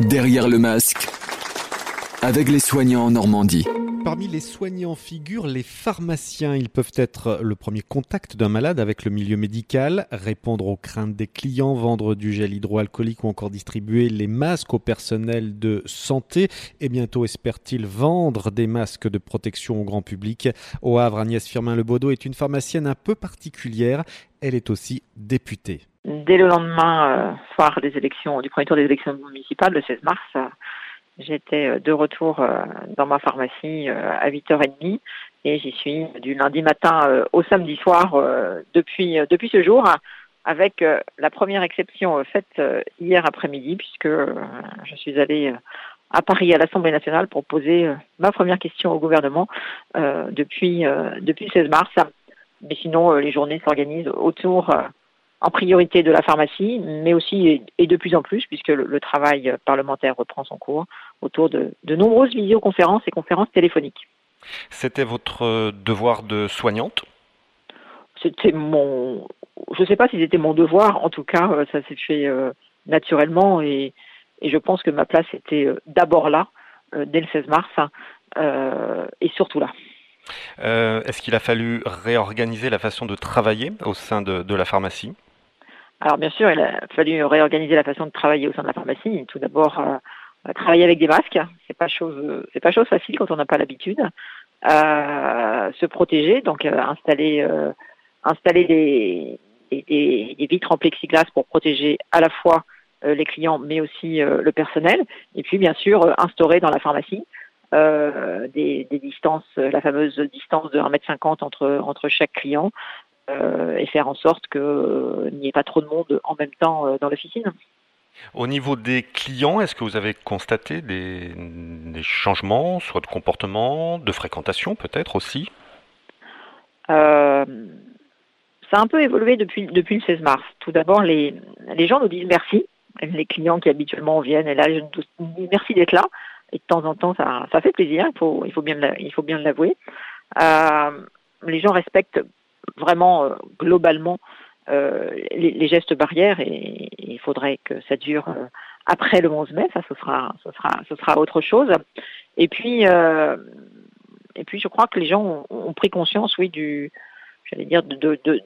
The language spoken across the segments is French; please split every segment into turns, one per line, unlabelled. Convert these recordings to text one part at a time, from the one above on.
Derrière le masque, avec les soignants en Normandie.
Parmi les soignants figurent les pharmaciens. Ils peuvent être le premier contact d'un malade avec le milieu médical, répondre aux craintes des clients, vendre du gel hydroalcoolique ou encore distribuer les masques au personnel de santé. Et bientôt, espère-t-il vendre des masques de protection au grand public? Au Havre, Agnès Firmin-Lebaudot est une pharmacienne un peu particulière. Elle est aussi députée.
Dès le lendemain euh, soir des élections, du premier tour des élections municipales, le 16 mars, j'étais euh, de retour dans ma pharmacie à 8h30 et j'y suis du lundi matin au samedi soir depuis, depuis ce jour, avec la première exception faite hier après-midi, puisque je suis allée à Paris à l'Assemblée nationale pour poser ma première question au gouvernement depuis, depuis le 16 mars. Mais sinon, les journées s'organisent autour en priorité de la pharmacie, mais aussi et de plus en plus, puisque le, travail parlementaire reprend son cours, autour de, de nombreuses visioconférences et conférences téléphoniques.
C'était votre devoir de soignante?
C'était mon. Je ne sais pas si c'était mon devoir, en tout cas, euh, ça s'est fait euh, naturellement et, et, je pense que ma place était euh, d'abord là, dès le 16 mars, et surtout là.
Est-ce qu'il a fallu réorganiser la façon de travailler au sein de la pharmacie?
Alors bien sûr, il a fallu réorganiser la façon de travailler au sein de la pharmacie. Tout d'abord, travailler avec des masques, c'est pas chose, c'est pas chose facile quand on n'a pas l'habitude. Euh, se protéger, donc euh, installer, installer des, des, vitres en plexiglas pour protéger à la fois les clients, mais aussi le personnel. Et puis bien sûr, instaurer dans la pharmacie des, des, distances, la fameuse distance de 1m50 entre, entre chaque client, euh, et faire en sorte qu'il euh, n'y ait pas trop de monde en même temps euh, dans l'officine.
Au niveau des clients, est-ce que vous avez constaté des, changements, soit de comportement, de fréquentation peut-être aussi?
Ça a un peu évolué depuis, le 16 mars. Tout d'abord, les, gens nous disent merci. Les clients qui habituellement viennent, et là, je nous dis merci d'être là. Et de temps en temps, ça, fait plaisir, il faut, il faut bien, l'avouer. les gens respectent vraiment euh, globalement euh, les, gestes barrières et, il faudrait que ça dure euh, après le 11 mai, ça ce sera, ce sera, ce sera autre chose. Et puis, et puis je crois que les gens ont, pris conscience, oui, du, j'allais dire, de, de,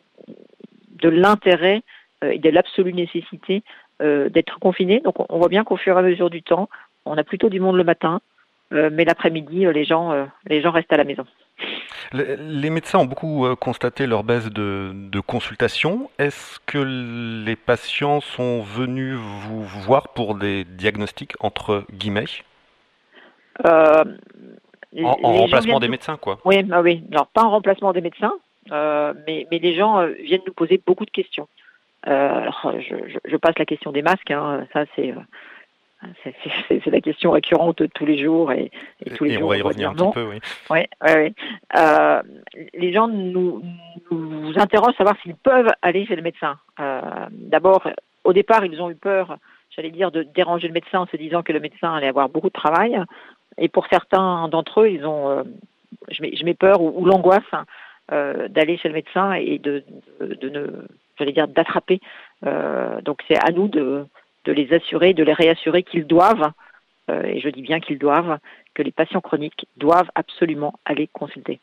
de l'intérêt et de l'absolue nécessité d'être confinés. Donc on voit bien qu'au fur et à mesure du temps, on a plutôt du monde le matin, mais l'après-midi, les gens, les gens restent à la maison.
Les médecins ont beaucoup euh, constaté leur baisse de, de consultation. Est-ce que les patients sont venus vous voir pour des diagnostics entre guillemets? Euh, En, remplacement des médecins, quoi.
Oui, bah oui. Alors, pas en remplacement des médecins, euh, mais, mais les gens viennent nous poser beaucoup de questions. alors, je, passe la question des masques. Hein. ça, c'est c'est la question récurrente tous les jours et, tous les jours.
On va y revenir un petit peu, oui.
Ouais, ouais, euh, les gens nous, nous interrogent savoir s'ils peuvent aller chez le médecin. Euh, D'abord, au départ, ils ont eu peur, j'allais dire, de déranger le médecin en se disant que le médecin allait avoir beaucoup de travail. Et pour certains d'entre eux, ils ont, euh, je, mets, je, mets, peur ou, l'angoisse euh, d'aller chez le médecin et de, de, de ne, j'allais dire, d'attraper. Donc c'est à nous de de les assurer, de les réassurer qu'ils doivent, euh, et je dis bien qu'ils doivent, que les patients chroniques doivent absolument aller consulter.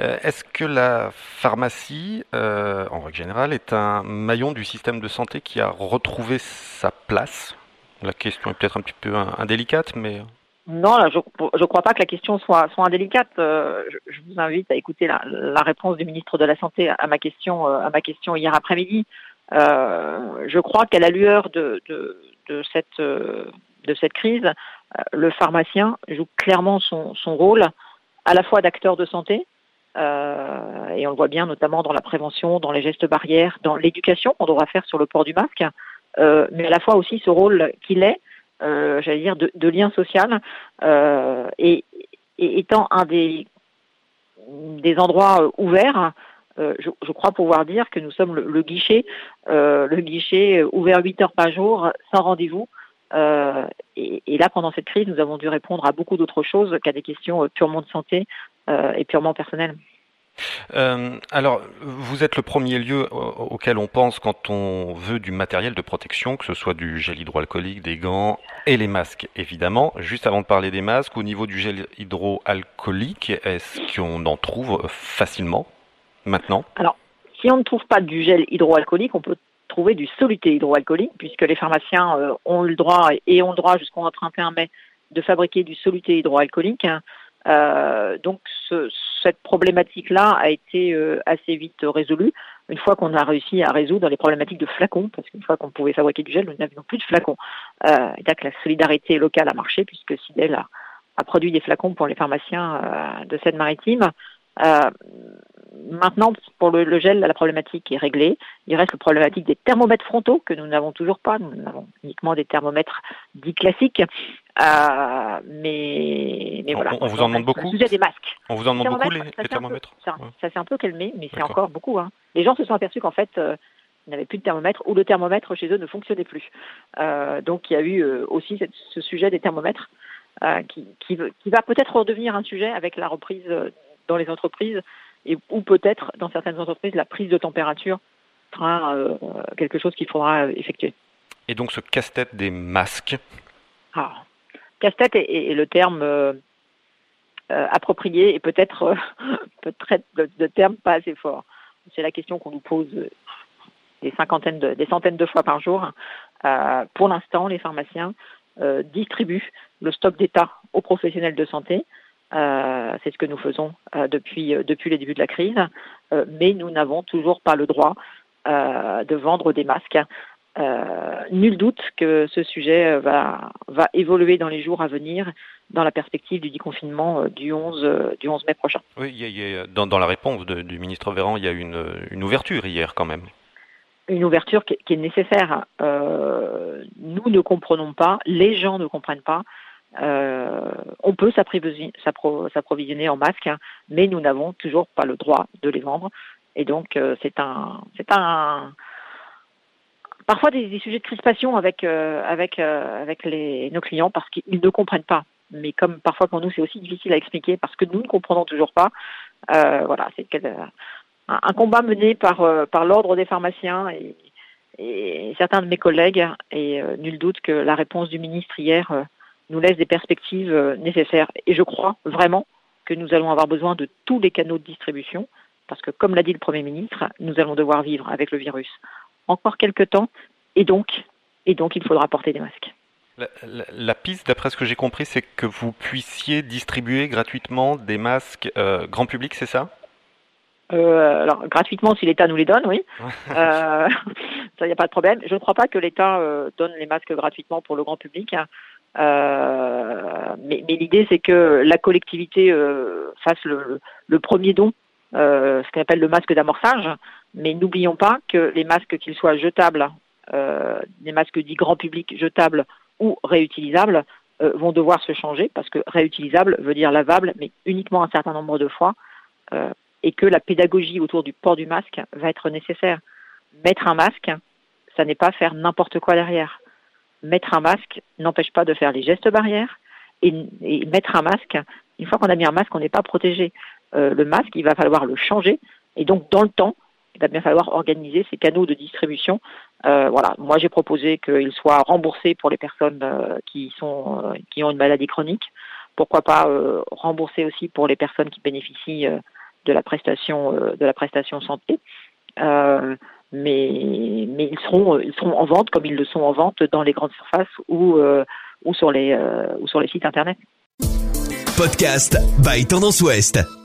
Euh, est-ce que la pharmacie, euh, en règle générale, est un maillon du système de santé qui a retrouvé sa place? La question est peut-être un petit peu indélicate, mais...
Non, je ne crois pas que la question soit, soit indélicate. Je, vous invite à écouter la, réponse du ministre de la Santé à ma question, à ma question hier après-midi. Euh, je crois qu'à la lueur de, euh, cette crise, euh, le pharmacien joue clairement son, rôle à la fois d'acteur de santé, et on le voit bien notamment dans la prévention, dans les gestes barrières, dans l'éducation qu'on devra faire sur le port du masque, mais à la fois aussi ce rôle qu'il est, j'allais dire, de, lien social, et, étant un des endroits ouverts euh, je, crois pouvoir dire que nous sommes le, guichet, euh, le guichet ouvert 8 heures par jour, sans rendez-vous. Euh, et, là, pendant cette crise, nous avons dû répondre à beaucoup d'autres choses qu'à des questions purement de santé et purement personnelles.
Alors, vous êtes le premier lieu auquel on pense quand on veut du matériel de protection, que ce soit du gel hydroalcoolique, des gants et les masques, évidemment. Juste avant de parler des masques, au niveau du gel hydroalcoolique, est-ce qu'on en trouve facilement? Maintenant
Alors, si on ne trouve pas du gel hydroalcoolique, on peut trouver du soluté hydroalcoolique, puisque les pharmaciens euh, ont le droit et ont le droit jusqu'au 31 mai de fabriquer du soluté hydroalcoolique. Euh, donc cette problématique-là a été euh, assez vite résolue une fois qu'on a réussi à résoudre les problématiques de flacons, parce qu'une fois qu'on pouvait fabriquer du gel, nous n'avions plus de flacons. Euh, et que la solidarité locale a marché, puisque Sidel a, a produit des flacons pour les pharmaciens euh, de Seine-Maritime. Euh, maintenant, pour le, gel, la problématique est réglée. Il reste la problématique des thermomètres frontaux que nous n'avons toujours pas. Nous avons uniquement des thermomètres dits classiques. Euh, mais, mais voilà.
On, vous en demande beaucoup.
Sujet des masques.
On vous en demande beaucoup les, thermomètres.
ça, s'est un peu calmé, mais c'est encore beaucoup. Hein. Les gens se sont aperçus qu'en fait. Euh, ils n'avaient plus de thermomètre ou le thermomètre chez eux ne fonctionnait plus. Euh, donc il y a eu aussi cette, ce sujet des thermomètres qui, qui, qui, va peut-être redevenir un sujet avec la reprise dans les entreprises et ou peut-être dans certaines entreprises la prise de température sera euh, quelque chose qu'il faudra effectuer.
Et donc ce casse-tête des masques
ah, Casse-tête est, le terme euh, euh, approprié et peut-être peut-être de, terme pas assez fort. C'est la question qu'on nous pose des cinquantaines de, des centaines de fois par jour. pour l'instant, les pharmaciens distribuent le stock d'État aux professionnels de santé euh, c'est ce que nous faisons euh, depuis, euh, depuis les débuts de la crise, mais nous n'avons toujours pas le droit de vendre des masques. nul doute que ce sujet va, va évoluer dans les jours à venir dans la perspective du déconfinement du 11, du 11 mai prochain.
Oui, il y a, dans, dans, la réponse du ministre Véran, il y a une, une ouverture hier quand même
une ouverture qui, est nécessaire. Euh, nous ne comprenons pas, les gens ne comprennent pas euh, on peut s'approvisionner en masques, hein, mais nous n'avons toujours pas le droit de les vendre. Et donc, euh, c'est un, un, parfois des, sujets de crispation avec euh, avec avec les, nos clients parce qu'ils ne comprennent pas. Mais comme parfois pour nous c'est aussi difficile à expliquer parce que nous ne comprenons toujours pas. voilà, c'est un, combat mené par par l'ordre des pharmaciens et, certains de mes collègues. Et nul doute que la réponse du ministre hier nous laisse des perspectives euh, nécessaires. Et je crois vraiment que nous allons avoir besoin de tous les canaux de distribution, parce que comme l'a dit le Premier ministre, nous allons devoir vivre avec le virus encore quelques temps, et donc, et donc il faudra porter des masques.
La, piste, d'après ce que j'ai compris, c'est que vous puissiez distribuer gratuitement des masques euh, grand public, c'est ça?
Euh, alors gratuitement si l'État nous les donne, oui. euh, ça, il n'y a pas de problème. Je ne crois pas que l'État donne les masques gratuitement pour le grand public. Euh, mais, mais l'idée, c'est que la collectivité euh, fasse le, le, premier don, euh, ce qu'on appelle le masque d'amorçage. Mais n'oublions pas que les masques, qu'ils soient jetables, les masques dits grand public jetables ou réutilisables, vont devoir se changer parce que réutilisable veut dire lavable, mais uniquement un certain nombre de fois, et que la pédagogie autour du port du masque va être nécessaire. Mettre un masque, ça n'est pas faire n'importe quoi derrière mettre un masque n'empêche pas de faire les gestes barrières et, mettre un masque, une fois qu'on a mis un masque, on n'est pas protégé. Euh, le masque, il va falloir le changer et donc dans le temps, il va bien falloir organiser ces canaux de distribution. Euh, voilà, moi j'ai proposé qu'il soit remboursé pour les personnes euh, qui sont qui ont une maladie chronique. Pourquoi pas rembourser aussi pour les personnes qui bénéficient de la prestation de la prestation santé mais, mais ils, seront, en vente comme ils le sont en vente dans les grandes surfaces ou, euh, sur, les, euh, ou sur les sites internet.
Podcast by Tendance Ouest.